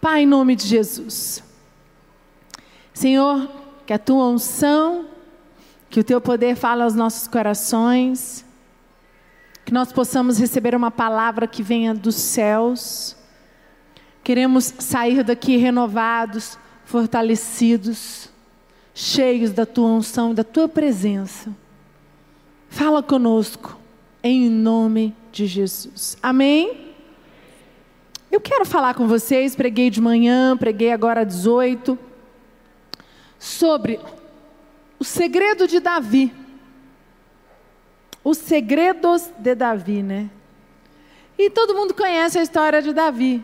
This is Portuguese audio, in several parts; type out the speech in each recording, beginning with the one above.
Pai, em nome de Jesus. Senhor, que a tua unção, que o teu poder fale aos nossos corações, que nós possamos receber uma palavra que venha dos céus. Queremos sair daqui renovados, fortalecidos, cheios da tua unção, da tua presença. Fala conosco, em nome de Jesus. Amém? Eu quero falar com vocês, preguei de manhã, preguei agora às 18, sobre o segredo de Davi. Os segredos de Davi, né? E todo mundo conhece a história de Davi.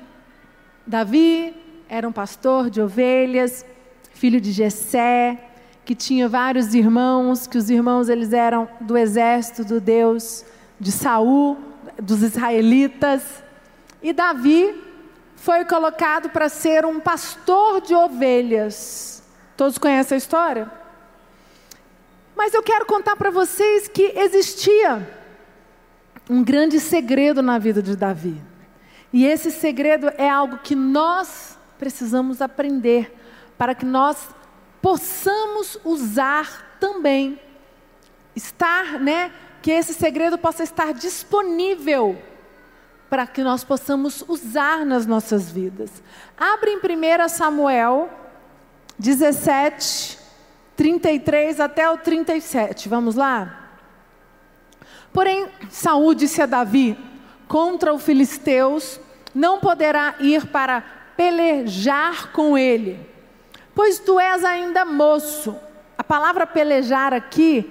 Davi era um pastor de ovelhas, filho de Jessé, que tinha vários irmãos, que os irmãos eles eram do exército do Deus de Saul, dos israelitas. E Davi foi colocado para ser um pastor de ovelhas. Todos conhecem a história? Mas eu quero contar para vocês que existia um grande segredo na vida de Davi. E esse segredo é algo que nós precisamos aprender para que nós possamos usar também. Estar, né? Que esse segredo possa estar disponível para que nós possamos usar nas nossas vidas. Abre em 1 Samuel 17, 33 até o 37. Vamos lá? Porém, Saúl disse a Davi: contra os filisteus não poderá ir para pelejar com ele, pois tu és ainda moço. A palavra pelejar aqui,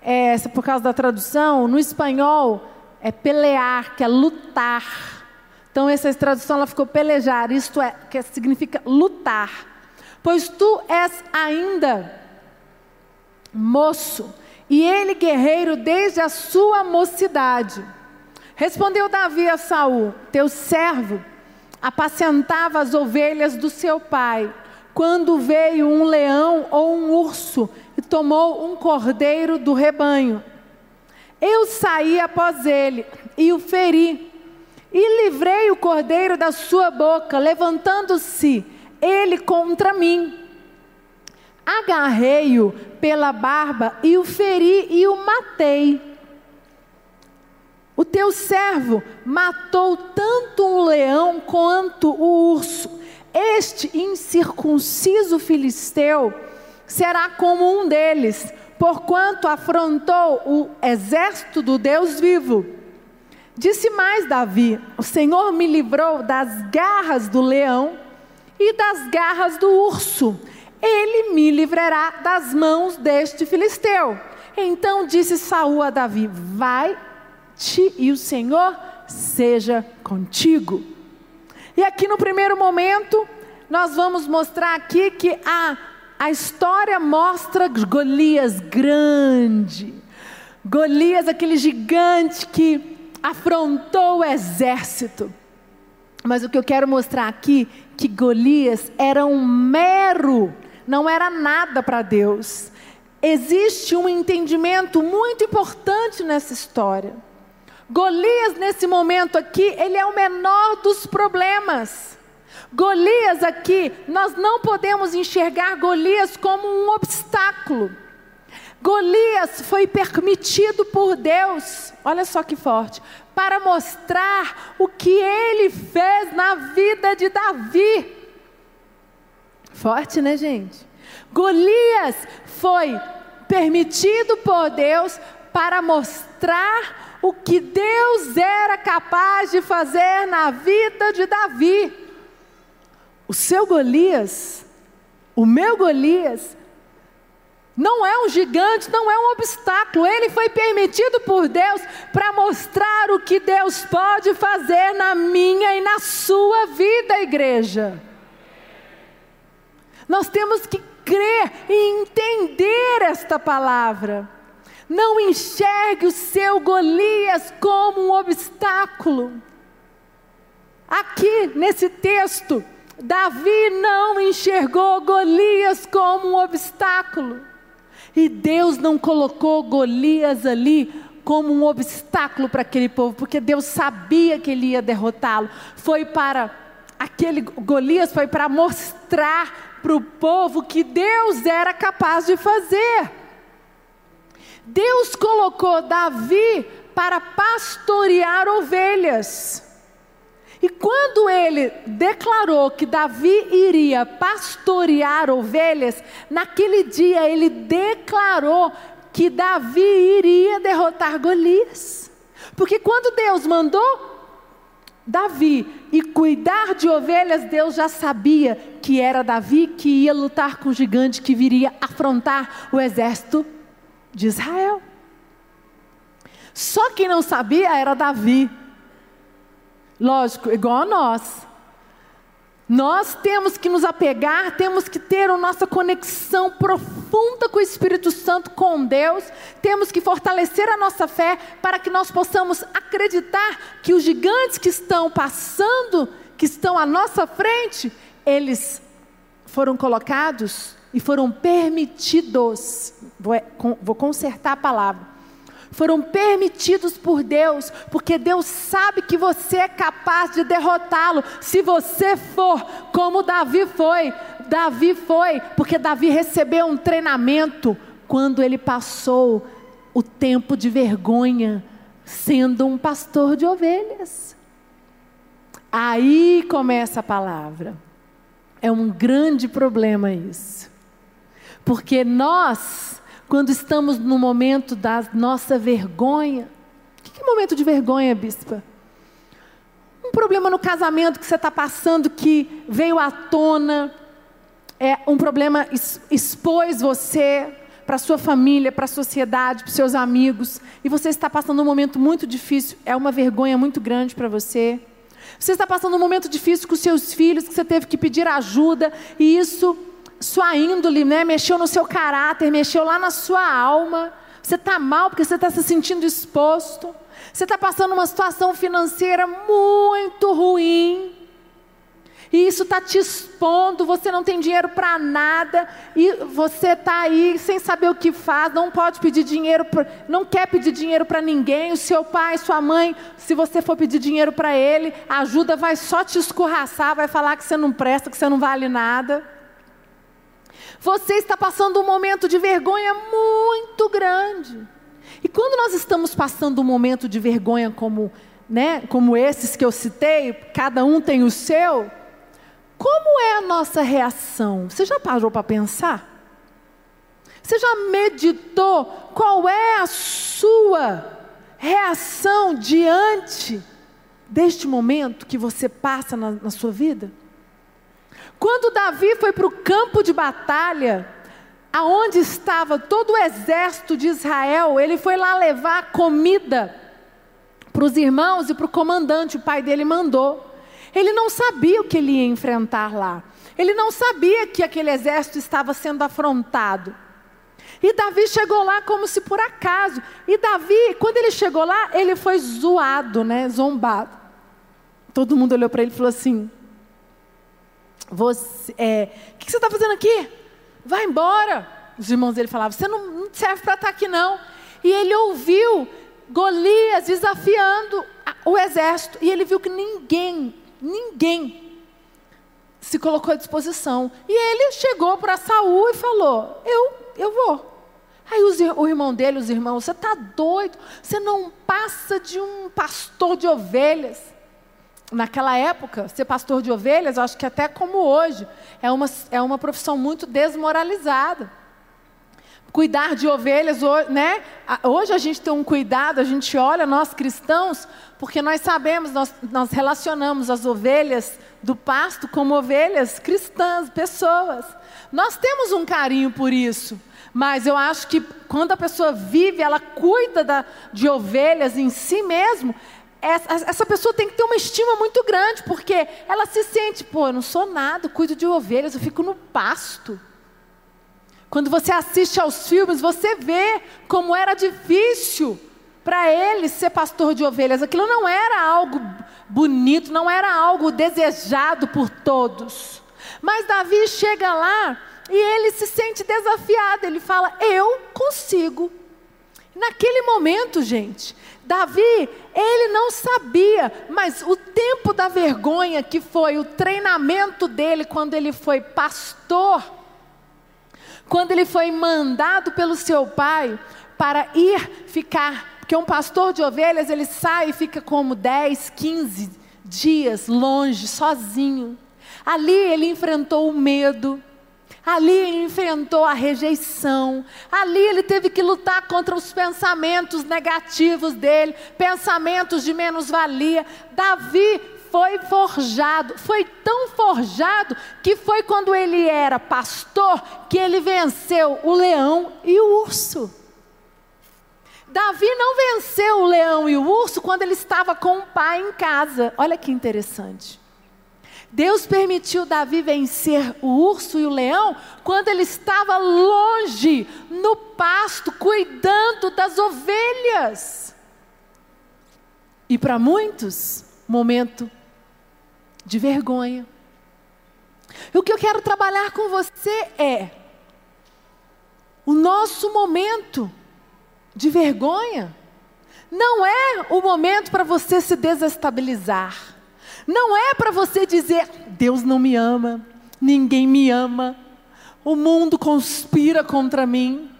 é, por causa da tradução, no espanhol, é pelear, que é lutar. Então essa tradução ela ficou pelejar, isto é, que significa lutar. Pois tu és ainda moço, e ele guerreiro desde a sua mocidade. Respondeu Davi a Saul: Teu servo apacentava as ovelhas do seu pai, quando veio um leão ou um urso e tomou um cordeiro do rebanho. Eu saí após ele e o feri, e livrei o cordeiro da sua boca, levantando-se ele contra mim. Agarrei-o pela barba e o feri e o matei. O teu servo matou tanto um leão quanto o urso. Este incircunciso filisteu será como um deles porquanto afrontou o exército do Deus vivo. Disse mais Davi: O Senhor me livrou das garras do leão e das garras do urso. Ele me livrará das mãos deste filisteu. Então disse Saul a Davi: Vai-te e o Senhor seja contigo. E aqui no primeiro momento, nós vamos mostrar aqui que a a história mostra Golias grande. Golias, aquele gigante que afrontou o exército. Mas o que eu quero mostrar aqui que Golias era um mero, não era nada para Deus. Existe um entendimento muito importante nessa história. Golias nesse momento aqui, ele é o menor dos problemas. Golias aqui, nós não podemos enxergar Golias como um obstáculo. Golias foi permitido por Deus, olha só que forte, para mostrar o que ele fez na vida de Davi. Forte, né, gente? Golias foi permitido por Deus para mostrar o que Deus era capaz de fazer na vida de Davi. O seu Golias, o meu Golias, não é um gigante, não é um obstáculo. Ele foi permitido por Deus para mostrar o que Deus pode fazer na minha e na sua vida, igreja. Nós temos que crer e entender esta palavra. Não enxergue o seu Golias como um obstáculo. Aqui nesse texto, Davi não enxergou Golias como um obstáculo. E Deus não colocou Golias ali como um obstáculo para aquele povo, porque Deus sabia que ele ia derrotá-lo. Foi para aquele Golias foi para mostrar para o povo que Deus era capaz de fazer. Deus colocou Davi para pastorear ovelhas. E quando ele declarou que Davi iria pastorear ovelhas, naquele dia ele declarou que Davi iria derrotar Golias. Porque quando Deus mandou Davi e cuidar de ovelhas, Deus já sabia que era Davi que ia lutar com o gigante que viria afrontar o exército de Israel. Só quem não sabia era Davi. Lógico, igual a nós. Nós temos que nos apegar, temos que ter a nossa conexão profunda com o Espírito Santo, com Deus, temos que fortalecer a nossa fé para que nós possamos acreditar que os gigantes que estão passando, que estão à nossa frente, eles foram colocados e foram permitidos. Vou, vou consertar a palavra foram permitidos por Deus, porque Deus sabe que você é capaz de derrotá-lo, se você for como Davi foi. Davi foi, porque Davi recebeu um treinamento quando ele passou o tempo de vergonha sendo um pastor de ovelhas. Aí começa a palavra. É um grande problema isso. Porque nós quando estamos no momento da nossa vergonha. O que é momento de vergonha, bispa? Um problema no casamento que você está passando que veio à tona, é um problema expôs você para sua família, para a sociedade, para seus amigos, e você está passando um momento muito difícil, é uma vergonha muito grande para você. Você está passando um momento difícil com seus filhos, que você teve que pedir ajuda, e isso sua índole, né? mexeu no seu caráter, mexeu lá na sua alma. Você está mal porque você está se sentindo exposto. Você está passando uma situação financeira muito ruim. E isso está te expondo, você não tem dinheiro para nada, e você está aí sem saber o que faz, não pode pedir dinheiro, pra, não quer pedir dinheiro para ninguém, o seu pai, sua mãe, se você for pedir dinheiro para ele, a ajuda vai só te escorraçar, vai falar que você não presta, que você não vale nada. Você está passando um momento de vergonha muito grande. E quando nós estamos passando um momento de vergonha como, né, como esses que eu citei, cada um tem o seu, como é a nossa reação? Você já parou para pensar? Você já meditou qual é a sua reação diante deste momento que você passa na, na sua vida? Quando Davi foi para o campo de batalha, aonde estava todo o exército de Israel, ele foi lá levar comida para os irmãos e para o comandante, o pai dele mandou. Ele não sabia o que ele ia enfrentar lá. Ele não sabia que aquele exército estava sendo afrontado. E Davi chegou lá como se por acaso. E Davi, quando ele chegou lá, ele foi zoado, né, zombado. Todo mundo olhou para ele e falou assim: você, é, o que você está fazendo aqui? Vai embora. Os irmãos dele falavam, você não, não serve para estar tá aqui não. E ele ouviu Golias desafiando o exército. E ele viu que ninguém, ninguém se colocou à disposição. E ele chegou para Saul e falou: Eu, eu vou. Aí os, o irmão dele, os irmãos, você está doido? Você não passa de um pastor de ovelhas naquela época, ser pastor de ovelhas, acho que até como hoje, é uma, é uma profissão muito desmoralizada. Cuidar de ovelhas, né? Hoje a gente tem um cuidado, a gente olha nós cristãos, porque nós sabemos, nós, nós relacionamos as ovelhas do pasto como ovelhas cristãs, pessoas. Nós temos um carinho por isso. Mas eu acho que quando a pessoa vive, ela cuida da, de ovelhas em si mesmo, essa, essa pessoa tem que ter uma estima muito grande, porque ela se sente, pô, eu não sou nada, cuido de ovelhas, eu fico no pasto. Quando você assiste aos filmes, você vê como era difícil para ele ser pastor de ovelhas. Aquilo não era algo bonito, não era algo desejado por todos. Mas Davi chega lá e ele se sente desafiado. Ele fala: Eu consigo. Naquele momento, gente, Davi, ele não sabia, mas o tempo da vergonha que foi o treinamento dele quando ele foi pastor, quando ele foi mandado pelo seu pai para ir ficar, porque um pastor de ovelhas, ele sai e fica como 10, 15 dias longe, sozinho. Ali ele enfrentou o medo, Ali ele enfrentou a rejeição. Ali ele teve que lutar contra os pensamentos negativos dele, pensamentos de menos-valia. Davi foi forjado, foi tão forjado que foi quando ele era pastor que ele venceu o leão e o urso. Davi não venceu o leão e o urso quando ele estava com o pai em casa. Olha que interessante. Deus permitiu Davi vencer o urso e o leão quando ele estava longe, no pasto, cuidando das ovelhas. E para muitos, momento de vergonha. E o que eu quero trabalhar com você é o nosso momento de vergonha. Não é o momento para você se desestabilizar. Não é para você dizer, Deus não me ama, ninguém me ama, o mundo conspira contra mim.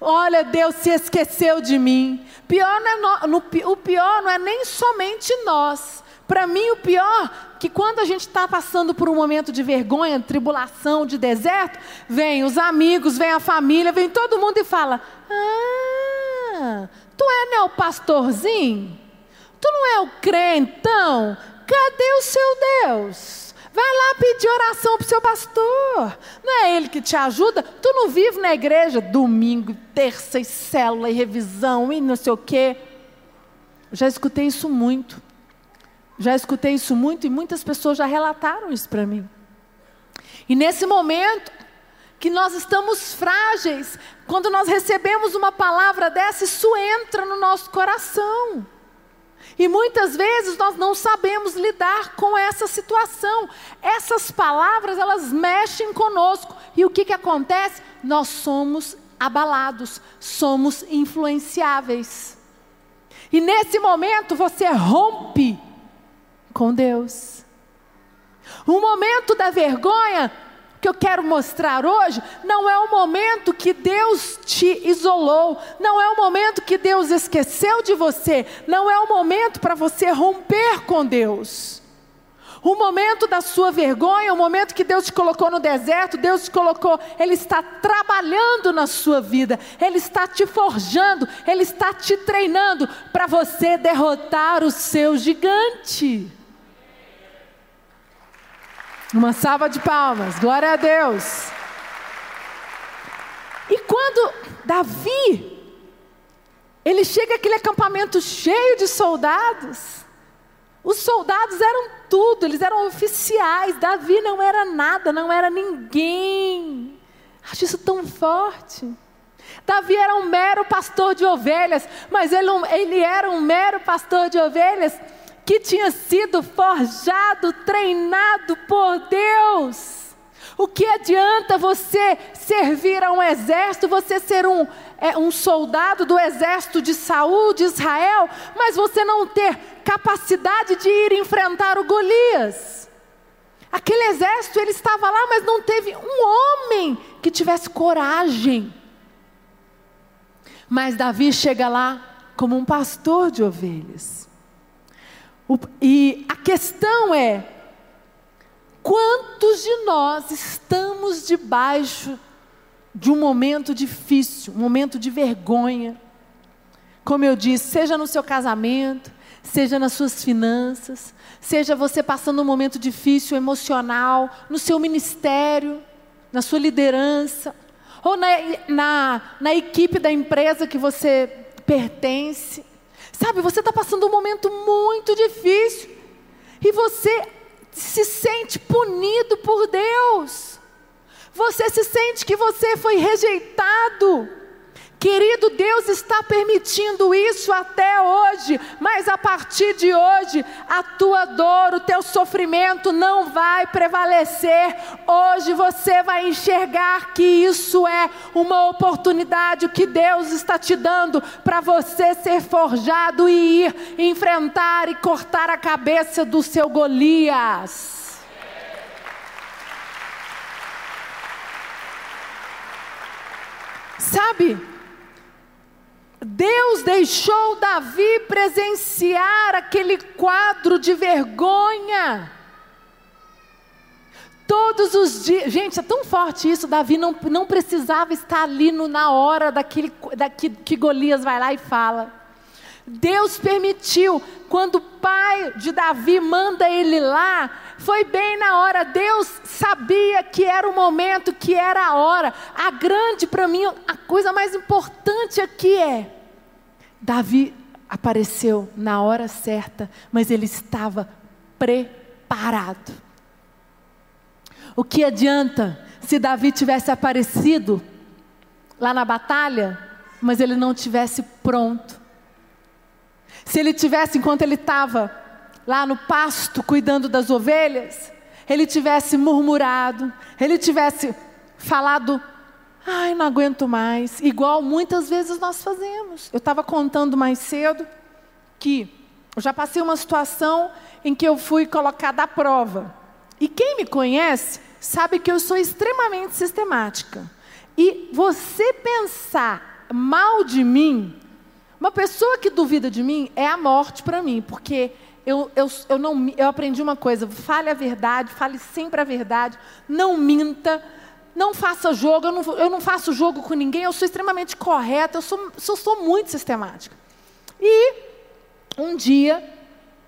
Olha, Deus se esqueceu de mim. Pior é no, no, o pior não é nem somente nós. Para mim, o pior que quando a gente está passando por um momento de vergonha, tribulação, de deserto, vem os amigos, vem a família, vem todo mundo e fala: Ah, tu é né, o pastorzinho? Tu não é o crentão? Cadê o seu Deus? Vai lá pedir oração para o seu pastor. Não é ele que te ajuda? Tu não vive na igreja domingo, terça e célula e revisão e não sei o quê. Já escutei isso muito. Já escutei isso muito e muitas pessoas já relataram isso para mim. E nesse momento que nós estamos frágeis, quando nós recebemos uma palavra dessa, isso entra no nosso coração. E muitas vezes nós não sabemos lidar com essa situação. Essas palavras, elas mexem conosco. E o que, que acontece? Nós somos abalados, somos influenciáveis. E nesse momento você rompe com Deus. O momento da vergonha que eu quero mostrar hoje não é o momento que Deus te isolou, não é o momento que Deus esqueceu de você, não é o momento para você romper com Deus. O momento da sua vergonha, o momento que Deus te colocou no deserto, Deus te colocou, Ele está trabalhando na sua vida, Ele está te forjando, Ele está te treinando para você derrotar o seu gigante. Uma salva de palmas, glória a Deus. E quando Davi, ele chega àquele acampamento cheio de soldados, os soldados eram tudo, eles eram oficiais, Davi não era nada, não era ninguém. Acho isso tão forte. Davi era um mero pastor de ovelhas, mas ele, ele era um mero pastor de ovelhas que tinha sido forjado, treinado por Deus. O que adianta você servir a um exército, você ser um, é, um soldado do exército de Saul, de Israel, mas você não ter capacidade de ir enfrentar o Golias? Aquele exército, ele estava lá, mas não teve um homem que tivesse coragem. Mas Davi chega lá como um pastor de ovelhas. O, e a questão é: quantos de nós estamos debaixo de um momento difícil, um momento de vergonha? Como eu disse, seja no seu casamento, seja nas suas finanças, seja você passando um momento difícil emocional, no seu ministério, na sua liderança, ou na, na, na equipe da empresa que você pertence. Sabe, você está passando um momento muito difícil e você se sente punido por Deus. Você se sente que você foi rejeitado, Querido, Deus está permitindo isso até hoje, mas a partir de hoje, a tua dor, o teu sofrimento não vai prevalecer. Hoje você vai enxergar que isso é uma oportunidade que Deus está te dando para você ser forjado e ir enfrentar e cortar a cabeça do seu Golias. Sabe? Deus deixou Davi presenciar aquele quadro de vergonha. Todos os dias, gente, é tão forte isso. Davi não, não precisava estar ali no, na hora daquele, daquele que Golias vai lá e fala. Deus permitiu, quando o pai de Davi manda ele lá, foi bem na hora. Deus sabia que era o momento, que era a hora. A grande, para mim, a coisa mais importante aqui é: Davi apareceu na hora certa, mas ele estava preparado. O que adianta se Davi tivesse aparecido lá na batalha, mas ele não tivesse pronto? Se ele tivesse, enquanto ele estava lá no pasto cuidando das ovelhas, ele tivesse murmurado, ele tivesse falado, ai, não aguento mais, igual muitas vezes nós fazemos. Eu estava contando mais cedo que eu já passei uma situação em que eu fui colocada à prova. E quem me conhece sabe que eu sou extremamente sistemática. E você pensar mal de mim uma pessoa que duvida de mim é a morte para mim, porque eu, eu, eu, não, eu aprendi uma coisa: fale a verdade, fale sempre a verdade, não minta, não faça jogo. Eu não, eu não faço jogo com ninguém, eu sou extremamente correta, eu sou, sou muito sistemática. E um dia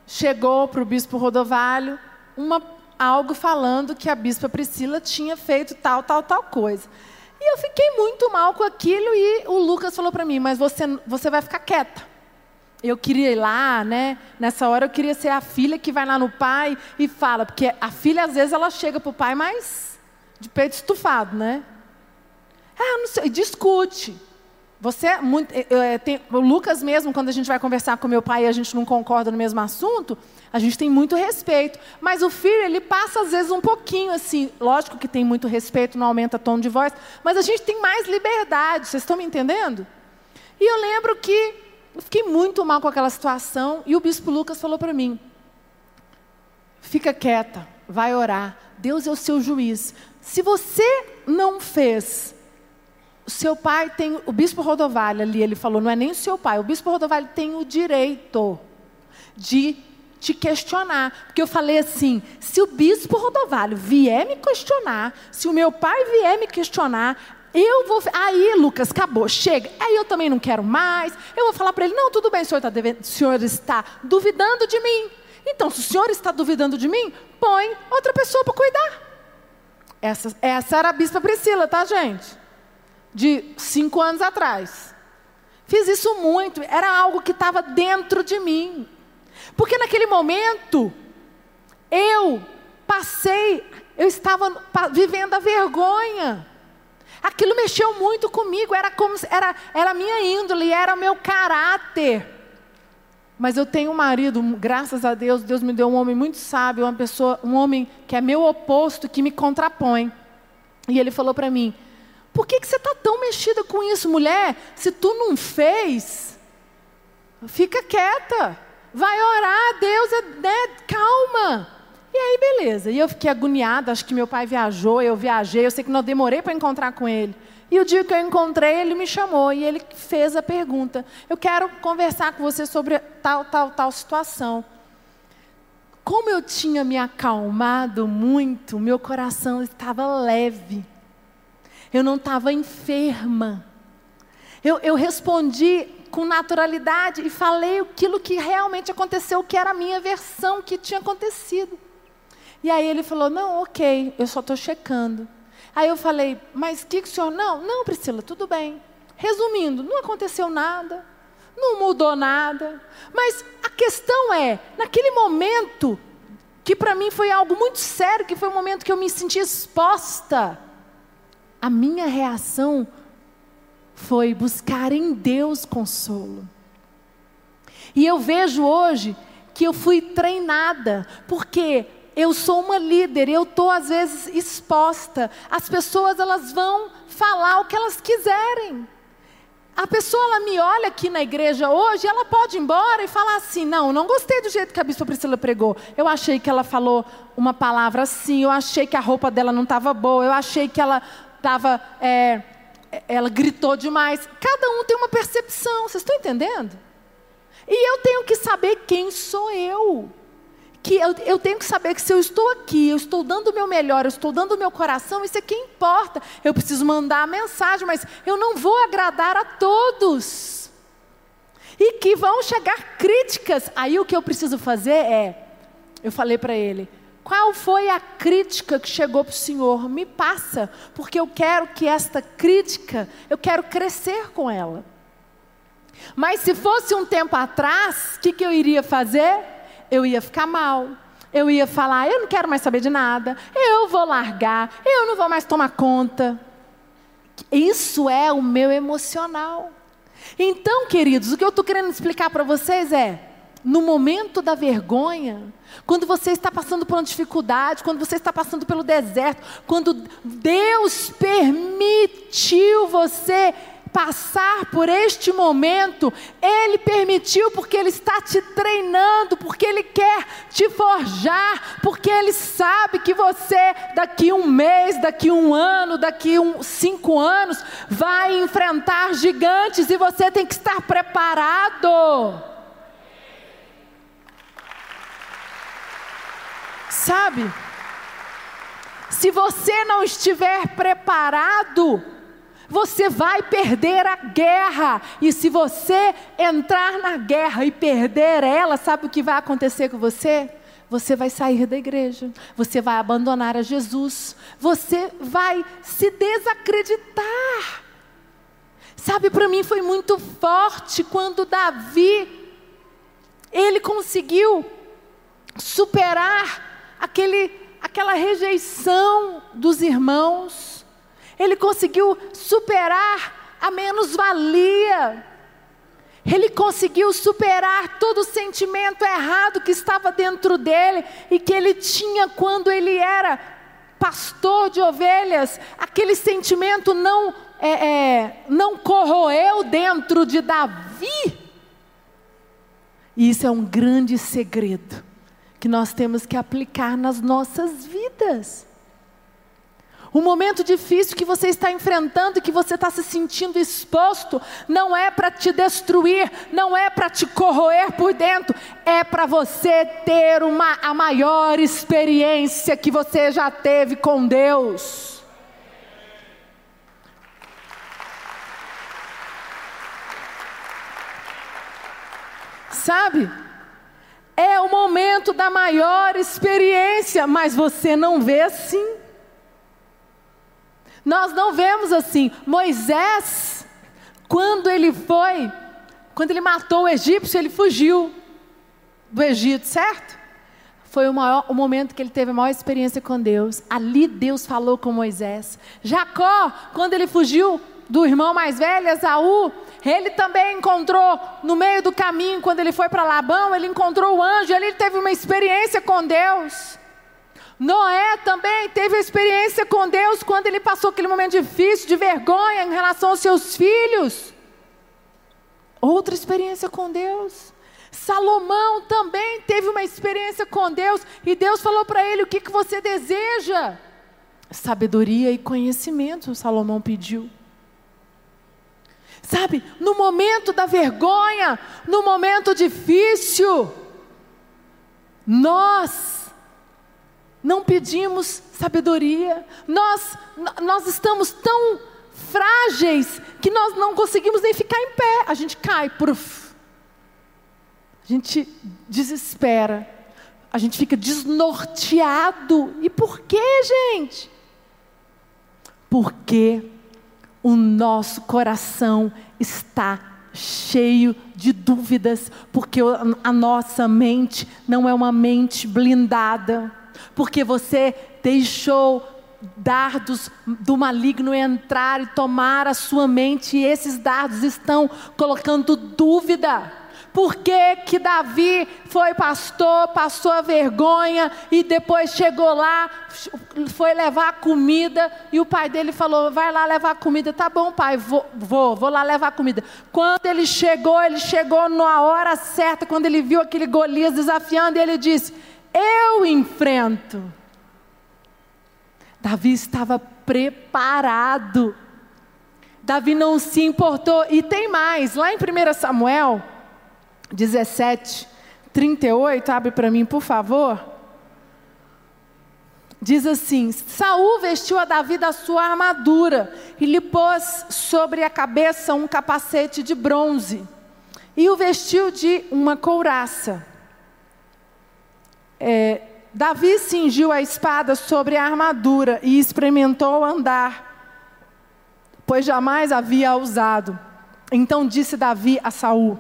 chegou para o bispo Rodovalho uma, algo falando que a bispa Priscila tinha feito tal, tal, tal coisa. E eu fiquei muito mal com aquilo e o Lucas falou para mim, mas você, você vai ficar quieta. Eu queria ir lá, né? Nessa hora eu queria ser a filha que vai lá no pai e fala, porque a filha às vezes ela chega pro pai mais de peito estufado, né? Ah, não sei, discute. Você é muito. É, tem, o Lucas mesmo, quando a gente vai conversar com meu pai e a gente não concorda no mesmo assunto, a gente tem muito respeito. Mas o filho, ele passa às vezes um pouquinho assim. Lógico que tem muito respeito, não aumenta tom de voz, mas a gente tem mais liberdade. Vocês estão me entendendo? E eu lembro que eu fiquei muito mal com aquela situação e o bispo Lucas falou para mim: fica quieta, vai orar. Deus é o seu juiz. Se você não fez o seu pai tem, o bispo Rodovalho ali, ele falou, não é nem o seu pai, o bispo Rodovalho tem o direito de te questionar. Porque eu falei assim: se o bispo Rodovalho vier me questionar, se o meu pai vier me questionar, eu vou. Aí, Lucas, acabou, chega. Aí eu também não quero mais. Eu vou falar para ele: não, tudo bem, o senhor, tá o senhor está duvidando de mim. Então, se o senhor está duvidando de mim, põe outra pessoa para cuidar. Essa, essa era a bispa Priscila, tá, gente? de cinco anos atrás. Fiz isso muito, era algo que estava dentro de mim. Porque naquele momento, eu passei, eu estava vivendo a vergonha. Aquilo mexeu muito comigo, era como era, era minha índole, era o meu caráter. Mas eu tenho um marido, graças a Deus, Deus me deu um homem muito sábio, uma pessoa, um homem que é meu oposto, que me contrapõe. E ele falou para mim: por que, que você está tão mexida com isso, mulher? Se tu não fez, fica quieta. Vai orar, Deus é. Né? Calma. E aí, beleza. E eu fiquei agoniada, acho que meu pai viajou, eu viajei, eu sei que não demorei para encontrar com ele. E o dia que eu encontrei, ele me chamou e ele fez a pergunta: Eu quero conversar com você sobre tal, tal, tal situação. Como eu tinha me acalmado muito, meu coração estava leve eu não estava enferma. Eu, eu respondi com naturalidade e falei aquilo que realmente aconteceu, que era a minha versão que tinha acontecido. E aí ele falou: Não, ok, eu só estou checando. Aí eu falei: Mas que, que o senhor. Não, não, Priscila, tudo bem. Resumindo, não aconteceu nada, não mudou nada. Mas a questão é: naquele momento, que para mim foi algo muito sério, que foi o momento que eu me senti exposta a minha reação foi buscar em Deus consolo. E eu vejo hoje que eu fui treinada, porque eu sou uma líder, eu estou às vezes exposta. As pessoas elas vão falar o que elas quiserem. A pessoa ela me olha aqui na igreja hoje, ela pode ir embora e falar assim: não, não gostei do jeito que a bispa Priscila pregou. Eu achei que ela falou uma palavra assim, eu achei que a roupa dela não estava boa, eu achei que ela estava. É, ela gritou demais. Cada um tem uma percepção, vocês estão entendendo? E eu tenho que saber quem sou eu que eu, eu, tenho que saber que se eu estou aqui, eu estou dando o meu melhor, eu estou dando o meu coração, isso é que importa. Eu preciso mandar a mensagem, mas eu não vou agradar a todos. E que vão chegar críticas. Aí o que eu preciso fazer é, eu falei para ele, qual foi a crítica que chegou para o Senhor? Me passa, porque eu quero que esta crítica, eu quero crescer com ela. Mas se fosse um tempo atrás, o que, que eu iria fazer? Eu ia ficar mal. Eu ia falar, eu não quero mais saber de nada, eu vou largar, eu não vou mais tomar conta. Isso é o meu emocional. Então, queridos, o que eu estou querendo explicar para vocês é: no momento da vergonha, quando você está passando por uma dificuldade, quando você está passando pelo deserto, quando Deus permitiu você passar por este momento, Ele permitiu porque Ele está te treinando, porque Ele quer te forjar, porque Ele sabe que você, daqui um mês, daqui um ano, daqui um, cinco anos, vai enfrentar gigantes e você tem que estar preparado. Sabe? Se você não estiver preparado, você vai perder a guerra. E se você entrar na guerra e perder ela, sabe o que vai acontecer com você? Você vai sair da igreja, você vai abandonar a Jesus, você vai se desacreditar. Sabe, para mim foi muito forte quando Davi ele conseguiu superar aquele, aquela rejeição dos irmãos ele conseguiu superar a menos-valia. Ele conseguiu superar todo o sentimento errado que estava dentro dele e que ele tinha quando ele era pastor de ovelhas. Aquele sentimento não, é, é, não corroeu dentro de Davi. E isso é um grande segredo que nós temos que aplicar nas nossas vidas. O momento difícil que você está enfrentando e que você está se sentindo exposto, não é para te destruir, não é para te corroer por dentro, é para você ter uma, a maior experiência que você já teve com Deus. Sabe? É o momento da maior experiência, mas você não vê assim. Nós não vemos assim. Moisés, quando ele foi, quando ele matou o egípcio, ele fugiu do Egito, certo? Foi o, maior, o momento que ele teve a maior experiência com Deus. Ali Deus falou com Moisés. Jacó, quando ele fugiu do irmão mais velho, Esaú, ele também encontrou no meio do caminho, quando ele foi para Labão, ele encontrou o anjo, ali ele teve uma experiência com Deus. Noé também teve experiência com Deus quando ele passou aquele momento difícil, de vergonha em relação aos seus filhos. Outra experiência com Deus. Salomão também teve uma experiência com Deus e Deus falou para ele: O que, que você deseja? Sabedoria e conhecimento, Salomão pediu. Sabe, no momento da vergonha, no momento difícil, nós não pedimos sabedoria, nós, nós estamos tão frágeis que nós não conseguimos nem ficar em pé, a gente cai, pruf. a gente desespera, a gente fica desnorteado. E por que, gente? Porque o nosso coração está cheio de dúvidas, porque a nossa mente não é uma mente blindada porque você deixou dardos do maligno entrar e tomar a sua mente, e esses dardos estão colocando dúvida. Por que, que Davi foi pastor, passou a vergonha e depois chegou lá, foi levar comida e o pai dele falou: Vai lá levar comida. Tá bom, pai, vou, vou, vou lá levar comida. Quando ele chegou, ele chegou na hora certa, quando ele viu aquele Golias desafiando, ele disse: Eu enfrento. Davi estava preparado. Davi não se importou. E tem mais, lá em 1 Samuel 17, 38, abre para mim, por favor. Diz assim: Saul vestiu a Davi da sua armadura e lhe pôs sobre a cabeça um capacete de bronze e o vestiu de uma couraça. É, Davi cingiu a espada sobre a armadura e experimentou andar, pois jamais havia usado. Então disse Davi a Saul: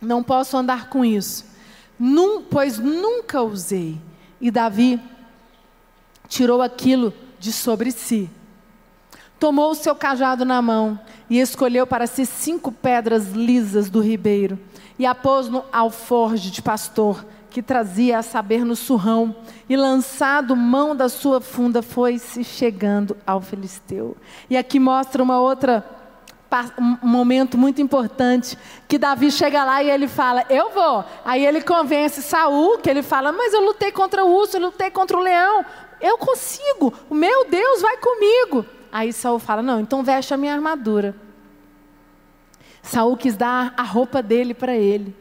Não posso andar com isso, num, pois nunca usei. E Davi tirou aquilo de sobre si. Tomou o seu cajado na mão e escolheu para si cinco pedras lisas do ribeiro e a pôs no alforge de pastor que trazia a saber no surrão, e lançado mão da sua funda, foi-se chegando ao filisteu. E aqui mostra uma outra um momento muito importante que Davi chega lá e ele fala: "Eu vou". Aí ele convence Saul, que ele fala: "Mas eu lutei contra o urso, eu lutei contra o leão. Eu consigo. O meu Deus vai comigo". Aí Saul fala: "Não, então veste a minha armadura". Saul quis dar a roupa dele para ele.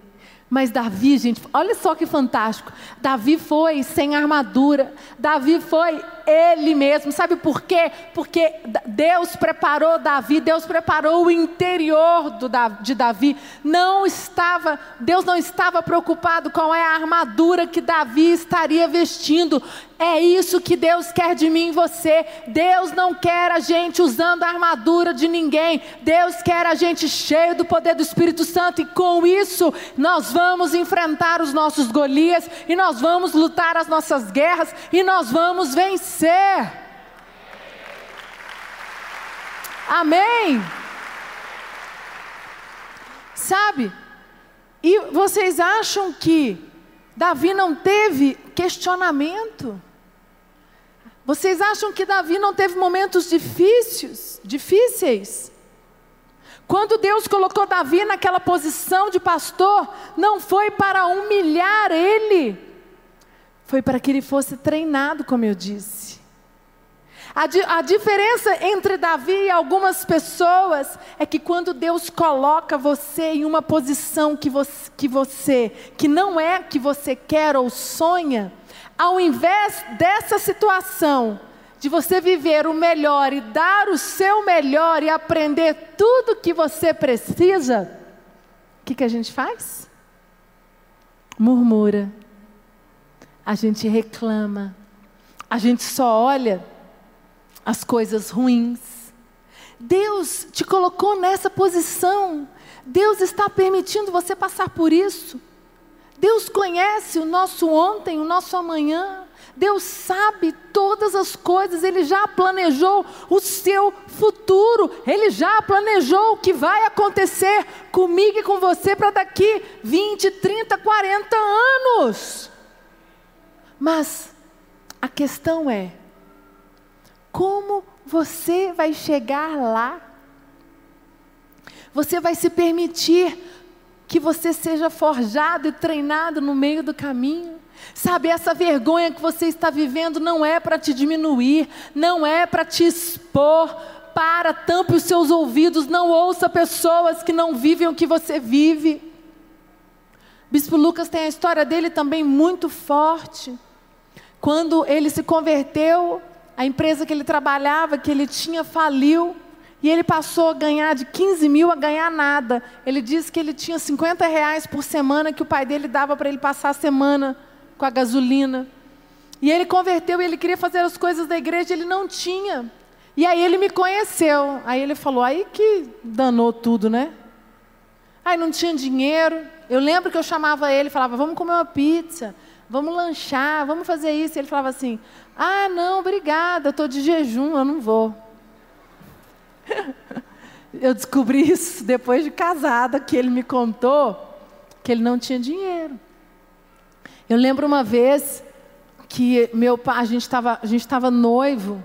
Mas Davi, gente, olha só que fantástico. Davi foi sem armadura. Davi foi ele mesmo. Sabe por quê? Porque Deus preparou Davi, Deus preparou o interior do, de Davi. Não estava, Deus não estava preocupado com a armadura que Davi estaria vestindo. É isso que Deus quer de mim e você. Deus não quer a gente usando a armadura de ninguém. Deus quer a gente cheio do poder do Espírito Santo. E com isso, nós vamos enfrentar os nossos Golias. E nós vamos lutar as nossas guerras. E nós vamos vencer. Amém. Sabe? E vocês acham que Davi não teve questionamento? Vocês acham que Davi não teve momentos difíceis? Difíceis? Quando Deus colocou Davi naquela posição de pastor, não foi para humilhar ele, foi para que ele fosse treinado, como eu disse. A, di a, diferença entre Davi e algumas pessoas é que quando Deus coloca você em uma posição que que você, que não é que você quer ou sonha, ao invés dessa situação, de você viver o melhor e dar o seu melhor e aprender tudo que você precisa, o que, que a gente faz? Murmura, a gente reclama, a gente só olha as coisas ruins. Deus te colocou nessa posição, Deus está permitindo você passar por isso. Deus conhece o nosso ontem, o nosso amanhã. Deus sabe todas as coisas, Ele já planejou o seu futuro, Ele já planejou o que vai acontecer comigo e com você para daqui 20, 30, 40 anos. Mas a questão é: como você vai chegar lá? Você vai se permitir que você seja forjado e treinado no meio do caminho. Sabe, essa vergonha que você está vivendo não é para te diminuir, não é para te expor. Para, tampe os seus ouvidos, não ouça pessoas que não vivem o que você vive. Bispo Lucas tem a história dele também muito forte. Quando ele se converteu, a empresa que ele trabalhava, que ele tinha, faliu. E ele passou a ganhar de 15 mil a ganhar nada. Ele disse que ele tinha 50 reais por semana que o pai dele dava para ele passar a semana com a gasolina. E ele converteu e ele queria fazer as coisas da igreja, ele não tinha. E aí ele me conheceu. Aí ele falou: aí que danou tudo, né? Aí não tinha dinheiro. Eu lembro que eu chamava ele falava: vamos comer uma pizza. vamos lanchar, vamos fazer isso. E ele falava assim: ah, não, obrigada, estou de jejum, eu não vou. eu descobri isso depois de casada, que ele me contou que ele não tinha dinheiro. Eu lembro uma vez que meu pai, a gente estava, a gente estava noivo.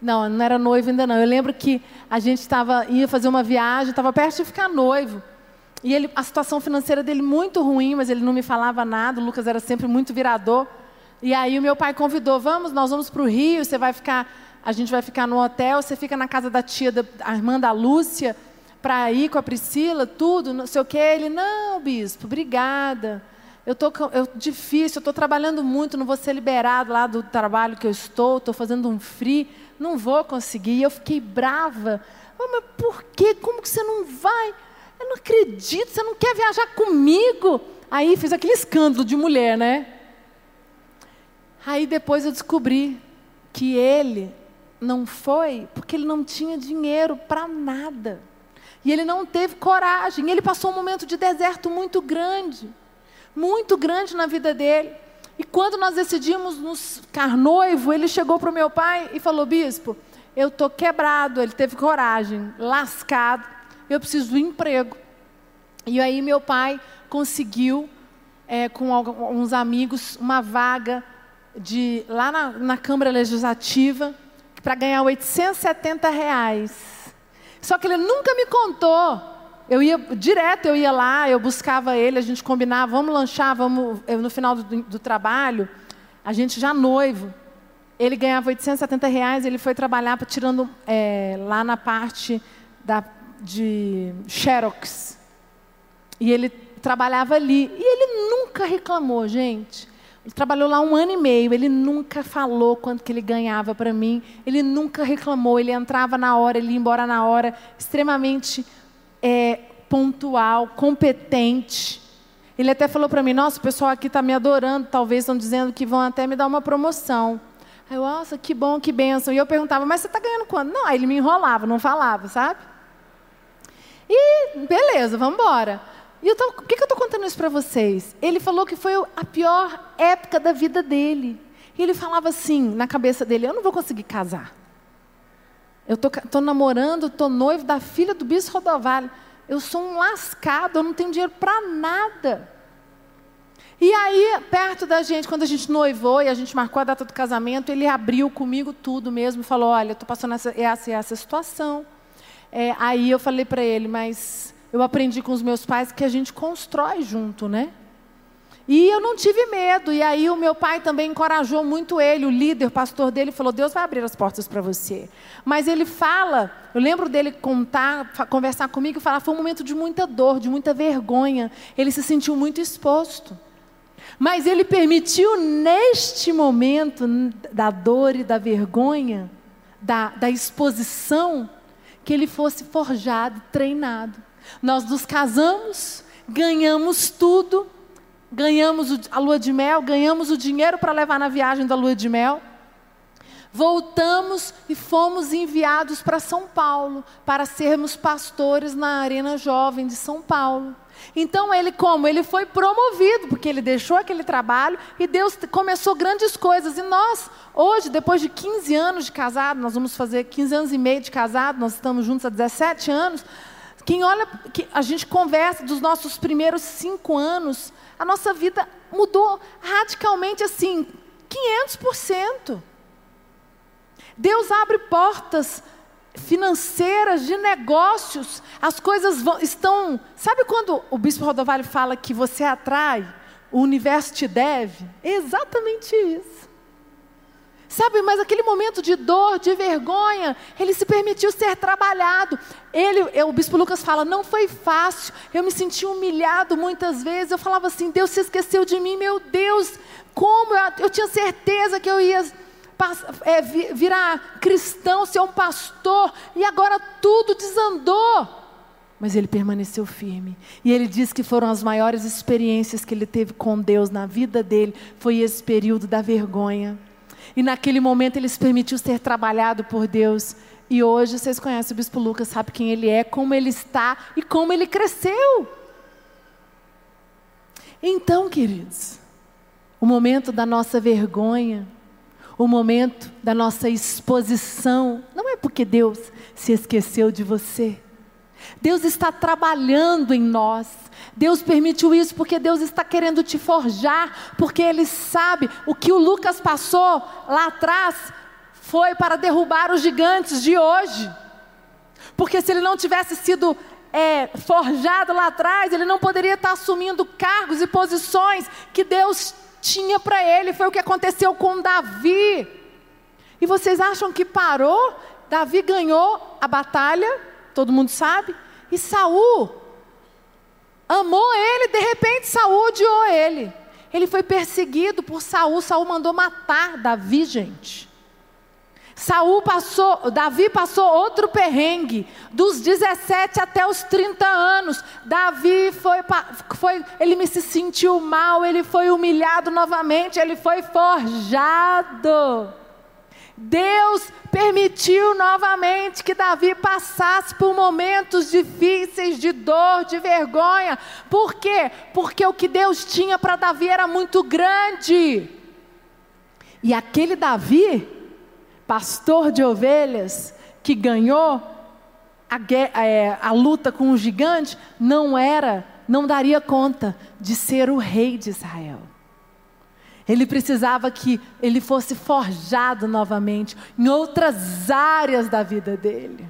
Não, não era noivo ainda não. Eu lembro que a gente estava ia fazer uma viagem, estava perto de ficar noivo. E ele, a situação financeira dele muito ruim, mas ele não me falava nada. O Lucas era sempre muito virador. E aí o meu pai convidou, vamos, nós vamos para o Rio, você vai ficar, a gente vai ficar no hotel, você fica na casa da tia, da a irmã da Lúcia, para ir com a Priscila, tudo, não sei o quê. Ele, não, bispo, obrigada eu tô eu, difícil, eu estou trabalhando muito, não vou ser liberado lá do trabalho que eu estou, estou fazendo um free, não vou conseguir. E eu fiquei brava. Oh, mas por quê? Como que você não vai? Eu não acredito, você não quer viajar comigo? Aí fiz aquele escândalo de mulher, né? Aí depois eu descobri que ele não foi porque ele não tinha dinheiro para nada. E ele não teve coragem. Ele passou um momento de deserto muito grande muito grande na vida dele. E quando nós decidimos nos ficar noivo, ele chegou para o meu pai e falou: Bispo, eu estou quebrado. Ele teve coragem, lascado, eu preciso do emprego. E aí meu pai conseguiu, é, com alguns amigos, uma vaga de lá na, na Câmara Legislativa para ganhar 870 reais. Só que ele nunca me contou eu ia direto, eu ia lá, eu buscava ele, a gente combinava, vamos lanchar, vamos. Eu, no final do, do, trabalho, a gente já noivo. Ele ganhava 870 reais, ele foi trabalhar tirando é, lá na parte da, de Xerox. E ele trabalhava ali. E ele nunca reclamou, gente. Trabalhou lá um ano e meio, ele nunca falou quanto que ele ganhava para mim, ele nunca reclamou, ele entrava na hora, ele ia embora na hora, extremamente é, pontual, competente. Ele até falou para mim: Nossa, o pessoal aqui está me adorando, talvez estão dizendo que vão até me dar uma promoção. Aí eu, nossa, que bom, que benção. E eu perguntava: Mas você está ganhando quanto? Não, aí ele me enrolava, não falava, sabe? E beleza, vamos embora. E eu tô, por que, que eu estou contando isso para vocês? Ele falou que foi a pior época da vida dele. E ele falava assim, na cabeça dele: Eu não vou conseguir casar. Eu estou namorando, estou noivo da filha do bispo Rodovalho. Eu sou um lascado, eu não tenho dinheiro para nada. E aí, perto da gente, quando a gente noivou e a gente marcou a data do casamento, ele abriu comigo tudo mesmo falou: Olha, eu estou passando essa, essa, essa situação. É, aí eu falei para ele: Mas eu aprendi com os meus pais que a gente constrói junto, né? E eu não tive medo. E aí o meu pai também encorajou muito ele, o líder, o pastor dele, falou: Deus vai abrir as portas para você. Mas ele fala, eu lembro dele contar, conversar comigo e falar: foi um momento de muita dor, de muita vergonha. Ele se sentiu muito exposto. Mas ele permitiu, neste momento da dor e da vergonha, da, da exposição, que ele fosse forjado, treinado. Nós nos casamos, ganhamos tudo ganhamos a lua de mel, ganhamos o dinheiro para levar na viagem da lua de mel. Voltamos e fomos enviados para São Paulo para sermos pastores na Arena Jovem de São Paulo. Então ele como? Ele foi promovido, porque ele deixou aquele trabalho e Deus começou grandes coisas. E nós, hoje, depois de 15 anos de casado, nós vamos fazer 15 anos e meio de casado, nós estamos juntos há 17 anos. Quem olha, que a gente conversa dos nossos primeiros cinco anos, a nossa vida mudou radicalmente assim, 500%. Deus abre portas financeiras, de negócios, as coisas vão, estão. Sabe quando o bispo Rodovalho fala que você atrai, o universo te deve? Exatamente isso. Sabe, mas aquele momento de dor, de vergonha, ele se permitiu ser trabalhado. Ele, o bispo Lucas fala, não foi fácil. Eu me senti humilhado muitas vezes. Eu falava assim, Deus se esqueceu de mim, meu Deus, como eu, eu tinha certeza que eu ia é, virar cristão, ser um pastor, e agora tudo desandou. Mas ele permaneceu firme. E ele diz que foram as maiores experiências que ele teve com Deus na vida dele, foi esse período da vergonha. E naquele momento ele se permitiu ser trabalhado por Deus. E hoje vocês conhecem o Bispo Lucas, sabe quem ele é, como ele está e como ele cresceu. Então, queridos, o momento da nossa vergonha, o momento da nossa exposição. Não é porque Deus se esqueceu de você. Deus está trabalhando em nós. Deus permitiu isso porque Deus está querendo te forjar, porque Ele sabe o que o Lucas passou lá atrás foi para derrubar os gigantes de hoje. Porque se ele não tivesse sido é, forjado lá atrás, ele não poderia estar assumindo cargos e posições que Deus tinha para ele. Foi o que aconteceu com Davi. E vocês acham que parou? Davi ganhou a batalha, todo mundo sabe, e Saul amou ele, de repente Saul odiou ele. Ele foi perseguido por Saul, Saul mandou matar Davi, gente. Saul passou, Davi passou outro perrengue, dos 17 até os 30 anos. Davi foi, foi, ele se sentiu mal, ele foi humilhado novamente, ele foi forjado. Deus permitiu novamente que Davi passasse por momentos difíceis de dor, de vergonha. Por quê? Porque o que Deus tinha para Davi era muito grande. E aquele Davi pastor de ovelhas que ganhou a, é, a luta com o gigante, não era, não daria conta de ser o rei de Israel. Ele precisava que ele fosse forjado novamente em outras áreas da vida dele.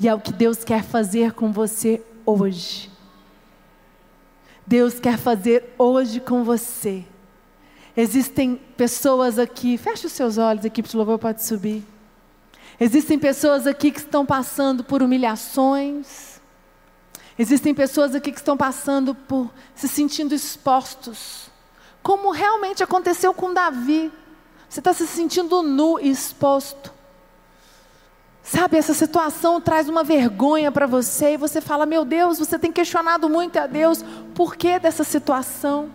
E é o que Deus quer fazer com você hoje. Deus quer fazer hoje com você. Existem pessoas aqui, feche os seus olhos, equipe de louvor pode subir. Existem pessoas aqui que estão passando por humilhações. Existem pessoas aqui que estão passando por se sentindo expostos. Como realmente aconteceu com Davi. Você está se sentindo nu e exposto. Sabe, essa situação traz uma vergonha para você e você fala: Meu Deus, você tem questionado muito a Deus, por que dessa situação?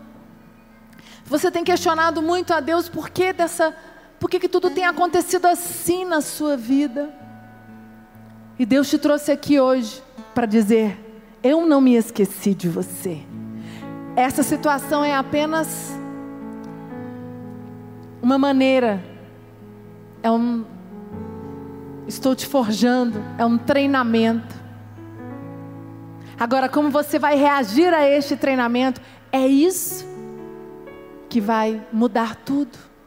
Você tem questionado muito a Deus por que dessa, por que, que tudo tem acontecido assim na sua vida? E Deus te trouxe aqui hoje para dizer: eu não me esqueci de você. Essa situação é apenas uma maneira, é um estou te forjando, é um treinamento. Agora, como você vai reagir a este treinamento? É isso que vai mudar tudo.